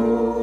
Oh.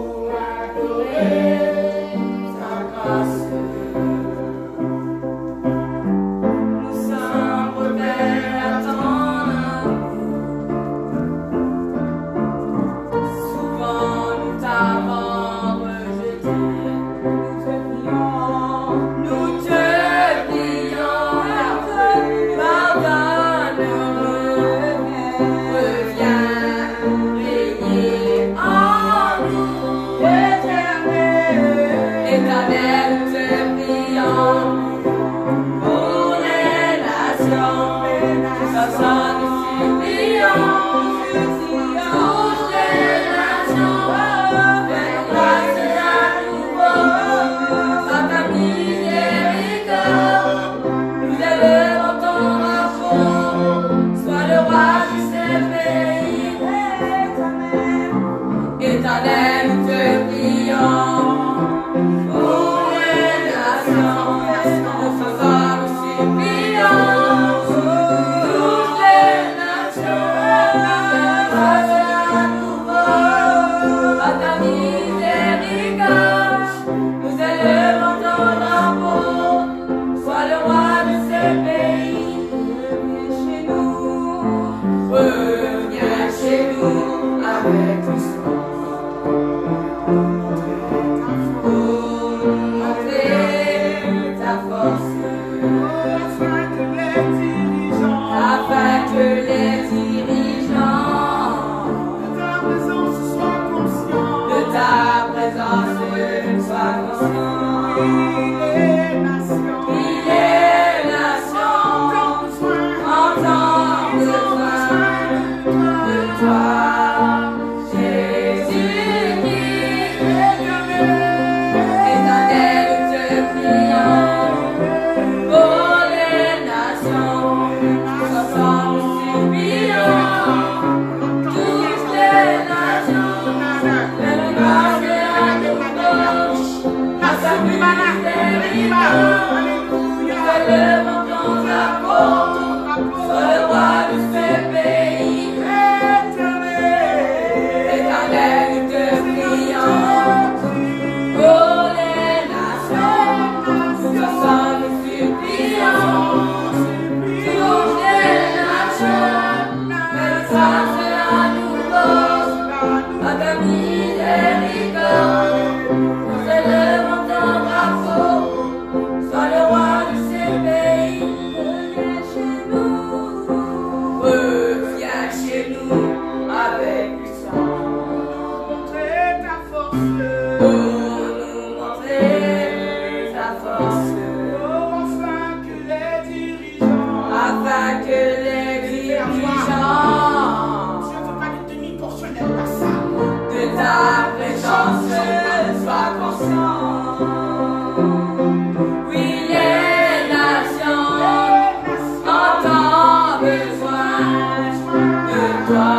hermana, arriba, aleluya. Sois conscient, oui, les nations ont besoin de toi.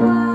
Bye.